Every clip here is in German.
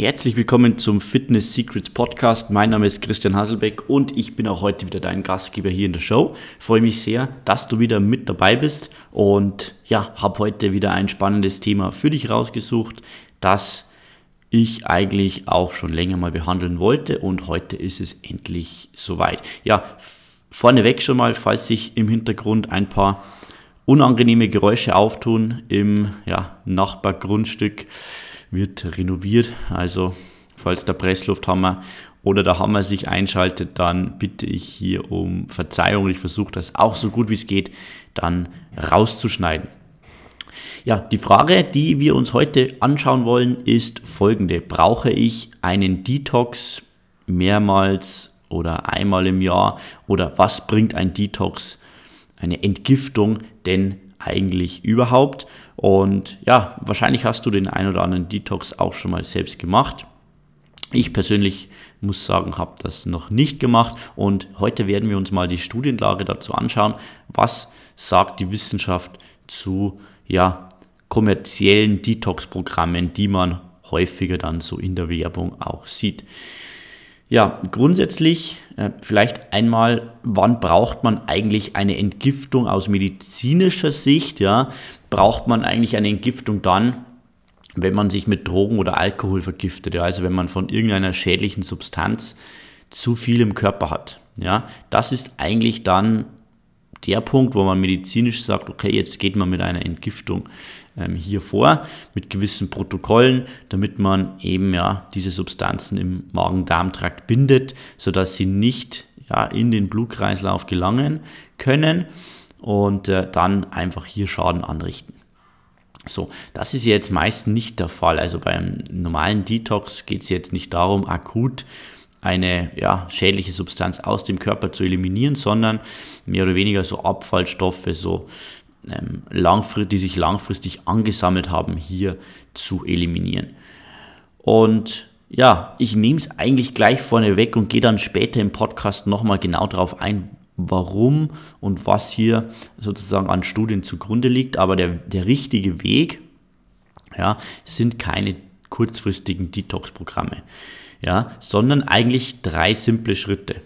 Herzlich willkommen zum Fitness Secrets Podcast. Mein Name ist Christian Hasselbeck und ich bin auch heute wieder dein Gastgeber hier in der Show. Freue mich sehr, dass du wieder mit dabei bist und ja, habe heute wieder ein spannendes Thema für dich rausgesucht, das ich eigentlich auch schon länger mal behandeln wollte und heute ist es endlich soweit. Ja, vorneweg schon mal, falls sich im Hintergrund ein paar unangenehme Geräusche auftun im ja, Nachbargrundstück wird renoviert. Also falls der Presslufthammer oder der Hammer sich einschaltet, dann bitte ich hier um Verzeihung. Ich versuche das auch so gut wie es geht dann rauszuschneiden. Ja, die Frage, die wir uns heute anschauen wollen, ist folgende. Brauche ich einen Detox mehrmals oder einmal im Jahr oder was bringt ein Detox, eine Entgiftung denn eigentlich überhaupt? Und ja, wahrscheinlich hast du den ein oder anderen Detox auch schon mal selbst gemacht. Ich persönlich muss sagen, habe das noch nicht gemacht und heute werden wir uns mal die Studienlage dazu anschauen. Was sagt die Wissenschaft zu ja, kommerziellen Detox-Programmen, die man häufiger dann so in der Werbung auch sieht? Ja, grundsätzlich äh, vielleicht einmal, wann braucht man eigentlich eine Entgiftung aus medizinischer Sicht? Ja, braucht man eigentlich eine Entgiftung dann, wenn man sich mit Drogen oder Alkohol vergiftet? Ja, also wenn man von irgendeiner schädlichen Substanz zu viel im Körper hat. Ja, das ist eigentlich dann der Punkt, wo man medizinisch sagt, okay, jetzt geht man mit einer Entgiftung ähm, hier vor, mit gewissen Protokollen, damit man eben ja diese Substanzen im Magen-Darm-Trakt bindet, sodass sie nicht ja, in den Blutkreislauf gelangen können und äh, dann einfach hier Schaden anrichten. So, das ist jetzt meist nicht der Fall. Also beim normalen Detox geht es jetzt nicht darum, akut eine ja, schädliche Substanz aus dem Körper zu eliminieren, sondern mehr oder weniger so Abfallstoffe, so ähm, die sich langfristig angesammelt haben, hier zu eliminieren. Und ja, ich nehme es eigentlich gleich vorne weg und gehe dann später im Podcast nochmal genau darauf ein, warum und was hier sozusagen an Studien zugrunde liegt. Aber der, der richtige Weg ja, sind keine kurzfristigen Detox-Programme ja, sondern eigentlich drei simple Schritte,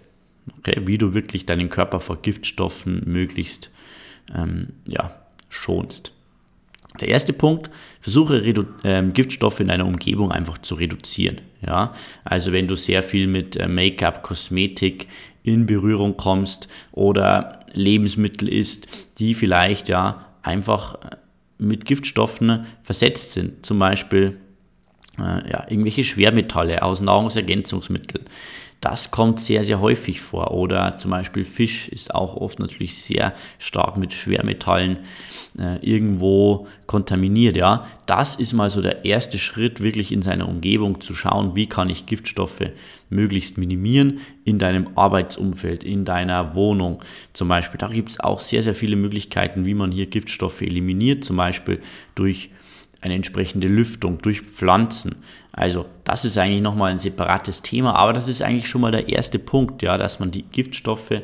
okay, wie du wirklich deinen Körper vor Giftstoffen möglichst ähm, ja, schonst. Der erste Punkt, versuche Redu ähm, Giftstoffe in deiner Umgebung einfach zu reduzieren. Ja? Also wenn du sehr viel mit äh, Make-up, Kosmetik in Berührung kommst oder Lebensmittel isst, die vielleicht ja einfach äh, mit Giftstoffen versetzt sind. Zum Beispiel äh, ja, irgendwelche Schwermetalle aus Nahrungsergänzungsmitteln. Das kommt sehr, sehr häufig vor. Oder zum Beispiel Fisch ist auch oft natürlich sehr stark mit Schwermetallen äh, irgendwo kontaminiert. Ja, das ist mal so der erste Schritt, wirklich in seiner Umgebung zu schauen, wie kann ich Giftstoffe möglichst minimieren in deinem Arbeitsumfeld, in deiner Wohnung zum Beispiel. Da gibt es auch sehr, sehr viele Möglichkeiten, wie man hier Giftstoffe eliminiert, zum Beispiel durch eine entsprechende Lüftung durch Pflanzen. Also das ist eigentlich nochmal ein separates Thema, aber das ist eigentlich schon mal der erste Punkt, ja, dass man die Giftstoffe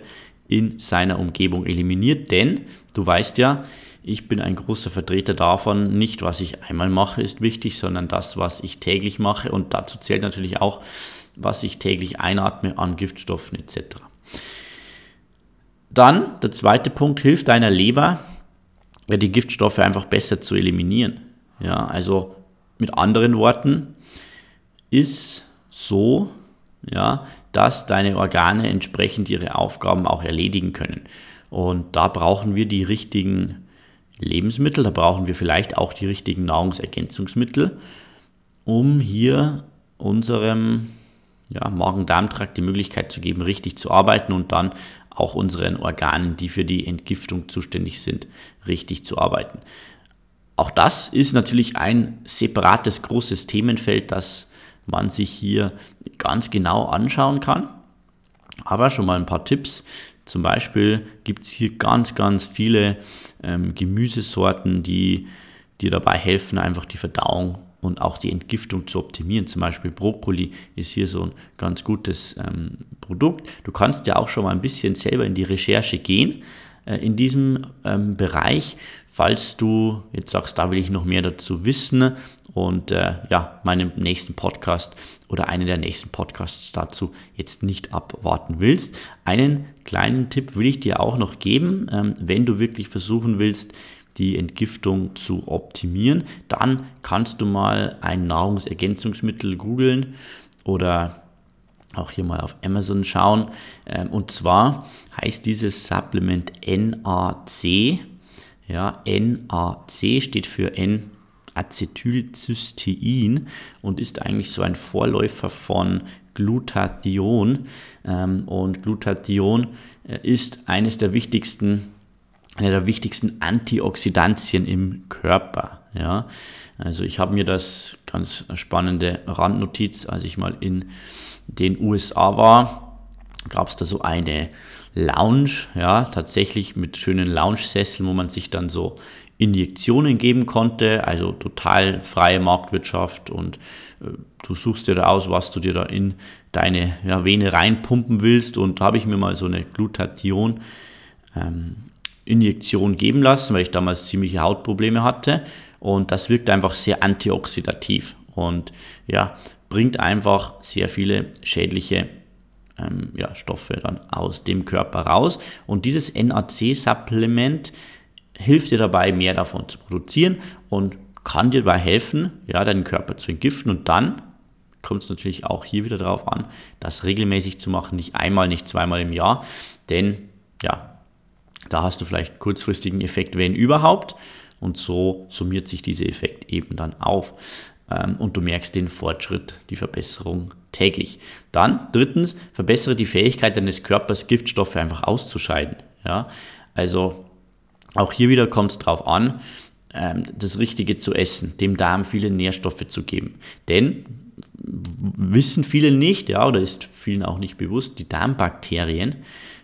in seiner Umgebung eliminiert, denn du weißt ja, ich bin ein großer Vertreter davon, nicht was ich einmal mache ist wichtig, sondern das, was ich täglich mache und dazu zählt natürlich auch, was ich täglich einatme an Giftstoffen etc. Dann der zweite Punkt, hilft deiner Leber, die Giftstoffe einfach besser zu eliminieren. Ja, also mit anderen Worten, ist so, ja, dass deine Organe entsprechend ihre Aufgaben auch erledigen können. Und da brauchen wir die richtigen Lebensmittel, da brauchen wir vielleicht auch die richtigen Nahrungsergänzungsmittel, um hier unserem ja, Magen-Darm-Trakt die Möglichkeit zu geben, richtig zu arbeiten und dann auch unseren Organen, die für die Entgiftung zuständig sind, richtig zu arbeiten. Auch das ist natürlich ein separates großes Themenfeld, das man sich hier ganz genau anschauen kann. Aber schon mal ein paar Tipps. Zum Beispiel gibt es hier ganz, ganz viele ähm, Gemüsesorten, die dir dabei helfen, einfach die Verdauung und auch die Entgiftung zu optimieren. Zum Beispiel Brokkoli ist hier so ein ganz gutes ähm, Produkt. Du kannst ja auch schon mal ein bisschen selber in die Recherche gehen in diesem ähm, Bereich. Falls du jetzt sagst, da will ich noch mehr dazu wissen und äh, ja, meinem nächsten Podcast oder einen der nächsten Podcasts dazu jetzt nicht abwarten willst. Einen kleinen Tipp will ich dir auch noch geben, ähm, wenn du wirklich versuchen willst, die Entgiftung zu optimieren, dann kannst du mal ein Nahrungsergänzungsmittel googeln oder auch hier mal auf Amazon schauen. Ähm, und zwar heißt dieses Supplement NAC. Ja, NAC steht für N Acetylcystein und ist eigentlich so ein Vorläufer von Glutathion. Ähm, und Glutathion äh, ist eines der wichtigsten, eine der wichtigsten Antioxidantien im Körper. Ja, also ich habe mir das ganz spannende Randnotiz, als ich mal in den USA war, gab es da so eine Lounge, ja, tatsächlich mit schönen Lounge-Sesseln, wo man sich dann so Injektionen geben konnte, also total freie Marktwirtschaft und äh, du suchst dir da aus, was du dir da in deine ja, Vene reinpumpen willst und da habe ich mir mal so eine Glutathion ähm, Injektion geben lassen, weil ich damals ziemliche Hautprobleme hatte und das wirkt einfach sehr antioxidativ und ja, bringt einfach sehr viele schädliche ähm, ja, Stoffe dann aus dem Körper raus. Und dieses NAC-Supplement hilft dir dabei, mehr davon zu produzieren und kann dir dabei helfen, ja, deinen Körper zu entgiften. Und dann kommt es natürlich auch hier wieder darauf an, das regelmäßig zu machen, nicht einmal, nicht zweimal im Jahr, denn ja, da hast du vielleicht kurzfristigen Effekt, wenn überhaupt, und so summiert sich dieser Effekt eben dann auf und du merkst den Fortschritt, die Verbesserung täglich. Dann drittens, verbessere die Fähigkeit deines Körpers, Giftstoffe einfach auszuscheiden. Ja, also auch hier wieder kommt es darauf an, ähm, das Richtige zu essen, dem Darm viele Nährstoffe zu geben. Denn wissen viele nicht, ja, oder ist vielen auch nicht bewusst, die Darmbakterien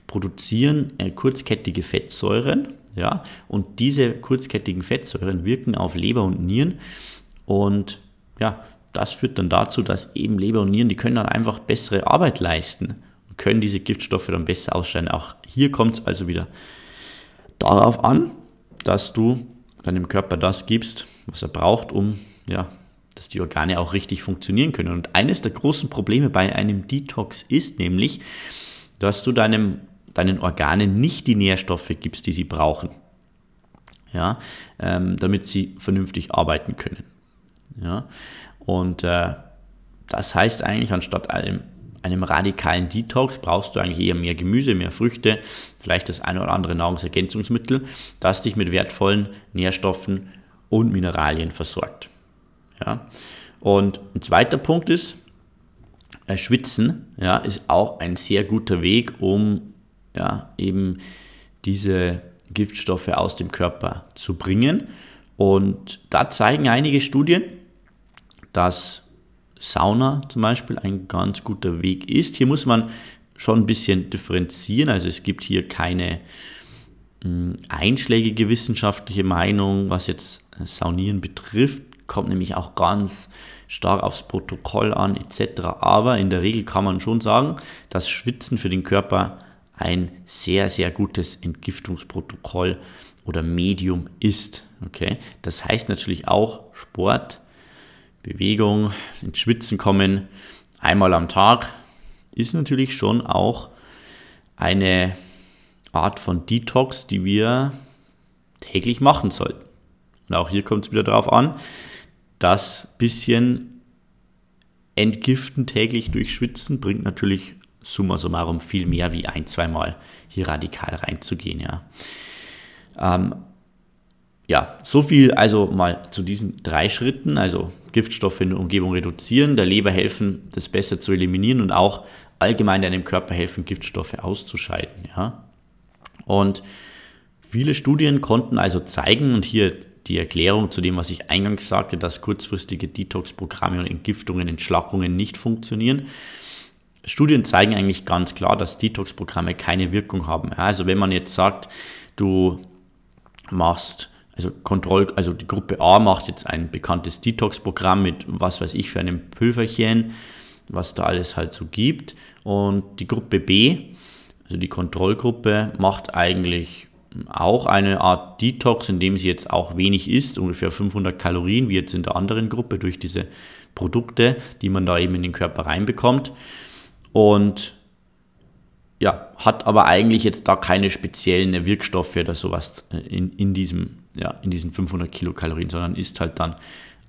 produzieren äh, kurzkettige Fettsäuren, ja, und diese kurzkettigen Fettsäuren wirken auf Leber und Nieren und ja, das führt dann dazu, dass eben Leber und Nieren, die können dann einfach bessere Arbeit leisten und können diese Giftstoffe dann besser ausscheiden. Auch hier kommt es also wieder darauf an, dass du deinem Körper das gibst, was er braucht, um ja, dass die Organe auch richtig funktionieren können. Und eines der großen Probleme bei einem Detox ist nämlich, dass du deinem, deinen Organen nicht die Nährstoffe gibst, die sie brauchen, ja, ähm, damit sie vernünftig arbeiten können. Ja? Und äh, das heißt eigentlich, anstatt einem einem radikalen Detox brauchst du eigentlich eher mehr Gemüse, mehr Früchte, vielleicht das eine oder andere Nahrungsergänzungsmittel, das dich mit wertvollen Nährstoffen und Mineralien versorgt. Ja? Und ein zweiter Punkt ist, äh, Schwitzen ja, ist auch ein sehr guter Weg, um ja, eben diese Giftstoffe aus dem Körper zu bringen. Und da zeigen einige Studien, dass Sauna zum Beispiel ein ganz guter Weg ist. Hier muss man schon ein bisschen differenzieren. Also es gibt hier keine hm, einschlägige wissenschaftliche Meinung, was jetzt Saunieren betrifft. Kommt nämlich auch ganz stark aufs Protokoll an etc. Aber in der Regel kann man schon sagen, dass Schwitzen für den Körper ein sehr, sehr gutes Entgiftungsprotokoll oder Medium ist. Okay? Das heißt natürlich auch, Sport Bewegung, ins Schwitzen kommen, einmal am Tag, ist natürlich schon auch eine Art von Detox, die wir täglich machen sollten. Und auch hier kommt es wieder darauf an, das bisschen Entgiften täglich durch Schwitzen bringt natürlich summa summarum viel mehr wie ein, zweimal hier radikal reinzugehen. Ja. Ähm, ja, so viel also mal zu diesen drei Schritten, also Giftstoffe in der Umgebung reduzieren, der Leber helfen, das besser zu eliminieren und auch allgemein deinem Körper helfen, Giftstoffe auszuscheiden. Ja? Und viele Studien konnten also zeigen, und hier die Erklärung zu dem, was ich eingangs sagte, dass kurzfristige Detox-Programme und Entgiftungen, Entschlackungen nicht funktionieren. Studien zeigen eigentlich ganz klar, dass Detox-Programme keine Wirkung haben. Also wenn man jetzt sagt, du machst also Kontroll, also die Gruppe A macht jetzt ein bekanntes Detox-Programm mit was weiß ich für einem Pülverchen, was da alles halt so gibt. Und die Gruppe B, also die Kontrollgruppe, macht eigentlich auch eine Art Detox, in dem sie jetzt auch wenig isst, ungefähr 500 Kalorien, wie jetzt in der anderen Gruppe durch diese Produkte, die man da eben in den Körper reinbekommt. Und ja, hat aber eigentlich jetzt da keine speziellen Wirkstoffe oder sowas in, in, diesem, ja, in diesen 500 Kilokalorien, sondern isst halt dann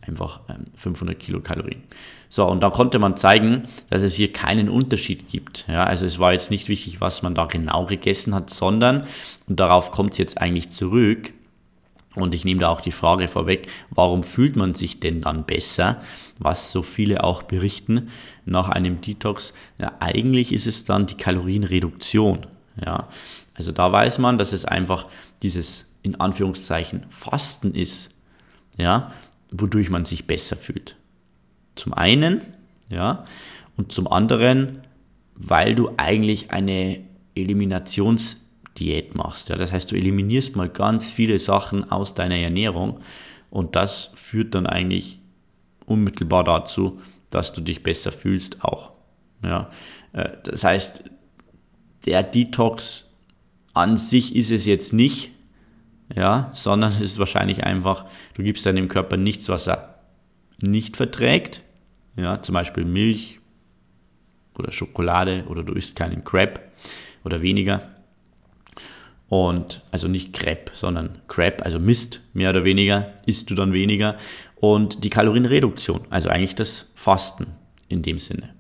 einfach 500 ähm, Kilokalorien. So, und da konnte man zeigen, dass es hier keinen Unterschied gibt. Ja, also es war jetzt nicht wichtig, was man da genau gegessen hat, sondern, und darauf kommt es jetzt eigentlich zurück, und ich nehme da auch die Frage vorweg, warum fühlt man sich denn dann besser, was so viele auch berichten nach einem Detox? Ja, eigentlich ist es dann die Kalorienreduktion. Ja, also da weiß man, dass es einfach dieses in Anführungszeichen Fasten ist, ja, wodurch man sich besser fühlt. Zum einen, ja, und zum anderen, weil du eigentlich eine Eliminations- Diät machst. Ja, das heißt, du eliminierst mal ganz viele Sachen aus deiner Ernährung und das führt dann eigentlich unmittelbar dazu, dass du dich besser fühlst auch. Ja, äh, das heißt, der Detox an sich ist es jetzt nicht, ja, sondern es ist wahrscheinlich einfach, du gibst deinem Körper nichts, was er nicht verträgt, ja, zum Beispiel Milch oder Schokolade oder du isst keinen Crab oder weniger und also nicht Crepe, sondern Crap, also Mist, mehr oder weniger, isst du dann weniger. Und die Kalorienreduktion, also eigentlich das Fasten in dem Sinne.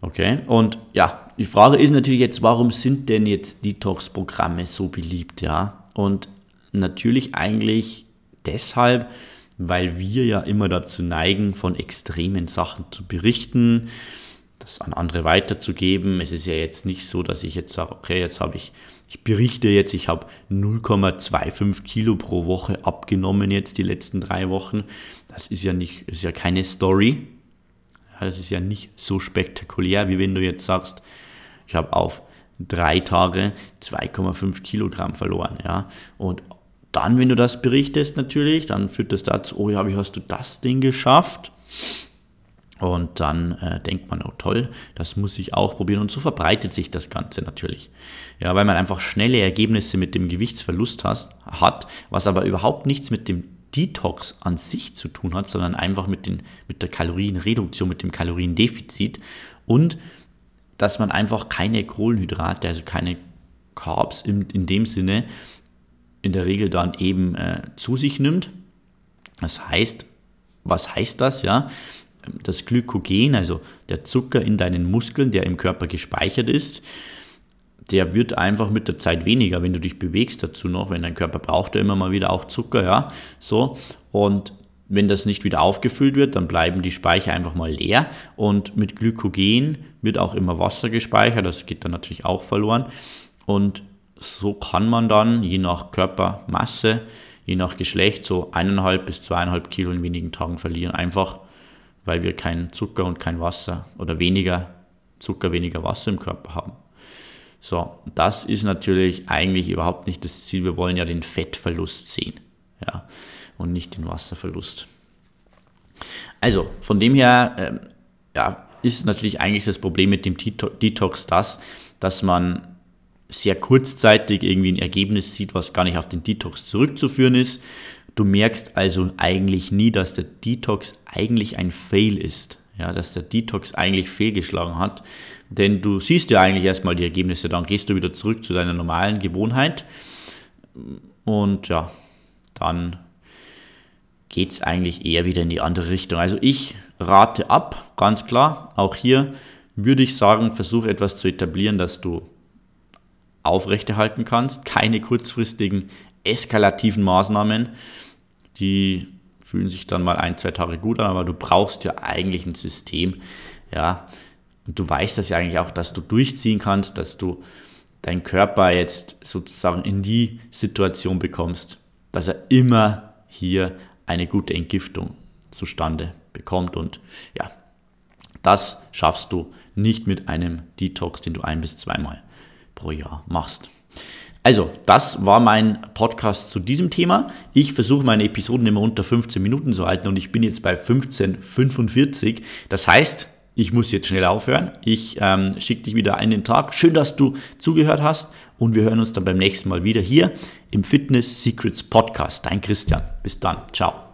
Okay, und ja, die Frage ist natürlich jetzt, warum sind denn jetzt Detox-Programme so beliebt, ja? Und natürlich eigentlich deshalb, weil wir ja immer dazu neigen, von extremen Sachen zu berichten, das an andere weiterzugeben. Es ist ja jetzt nicht so, dass ich jetzt sage, okay, jetzt habe ich ich berichte jetzt, ich habe 0,25 Kilo pro Woche abgenommen jetzt die letzten drei Wochen. Das ist ja nicht, ist ja keine Story. Das ist ja nicht so spektakulär, wie wenn du jetzt sagst, ich habe auf drei Tage 2,5 Kilogramm verloren. Ja, und dann, wenn du das berichtest natürlich, dann führt das dazu, oh ja, wie hast du das Ding geschafft? Und dann äh, denkt man, oh toll, das muss ich auch probieren. Und so verbreitet sich das Ganze natürlich. Ja, weil man einfach schnelle Ergebnisse mit dem Gewichtsverlust has, hat, was aber überhaupt nichts mit dem Detox an sich zu tun hat, sondern einfach mit, den, mit der Kalorienreduktion, mit dem Kaloriendefizit und dass man einfach keine Kohlenhydrate, also keine Carbs in, in dem Sinne in der Regel dann eben äh, zu sich nimmt. Das heißt, was heißt das? Ja, das Glykogen, also der Zucker in deinen Muskeln, der im Körper gespeichert ist, der wird einfach mit der Zeit weniger, wenn du dich bewegst dazu noch, wenn dein Körper braucht ja immer mal wieder auch Zucker, ja, so und wenn das nicht wieder aufgefüllt wird, dann bleiben die Speicher einfach mal leer. Und mit Glykogen wird auch immer Wasser gespeichert, das geht dann natürlich auch verloren. Und so kann man dann je nach Körpermasse, je nach Geschlecht so eineinhalb bis zweieinhalb Kilo in wenigen Tagen verlieren, einfach weil wir keinen Zucker und kein Wasser oder weniger Zucker, weniger Wasser im Körper haben. So, das ist natürlich eigentlich überhaupt nicht das Ziel. Wir wollen ja den Fettverlust sehen. Ja, und nicht den Wasserverlust. Also, von dem her ähm, ja, ist natürlich eigentlich das Problem mit dem Detox das, dass man sehr kurzzeitig irgendwie ein Ergebnis sieht, was gar nicht auf den Detox zurückzuführen ist Du merkst also eigentlich nie, dass der Detox eigentlich ein Fail ist. Ja, dass der Detox eigentlich fehlgeschlagen hat. Denn du siehst ja eigentlich erstmal die Ergebnisse, dann gehst du wieder zurück zu deiner normalen Gewohnheit. Und ja, dann geht es eigentlich eher wieder in die andere Richtung. Also ich rate ab, ganz klar. Auch hier würde ich sagen, versuche etwas zu etablieren, das du aufrechterhalten kannst. Keine kurzfristigen eskalativen Maßnahmen, die fühlen sich dann mal ein, zwei Tage gut an, aber du brauchst ja eigentlich ein System, ja, und du weißt das ja eigentlich auch, dass du durchziehen kannst, dass du deinen Körper jetzt sozusagen in die Situation bekommst, dass er immer hier eine gute Entgiftung zustande bekommt und ja, das schaffst du nicht mit einem Detox, den du ein bis zweimal pro Jahr machst. Also, das war mein Podcast zu diesem Thema. Ich versuche meine Episoden immer unter 15 Minuten zu halten und ich bin jetzt bei 15,45. Das heißt, ich muss jetzt schnell aufhören. Ich ähm, schicke dich wieder einen Tag. Schön, dass du zugehört hast und wir hören uns dann beim nächsten Mal wieder hier im Fitness Secrets Podcast. Dein Christian. Bis dann. Ciao.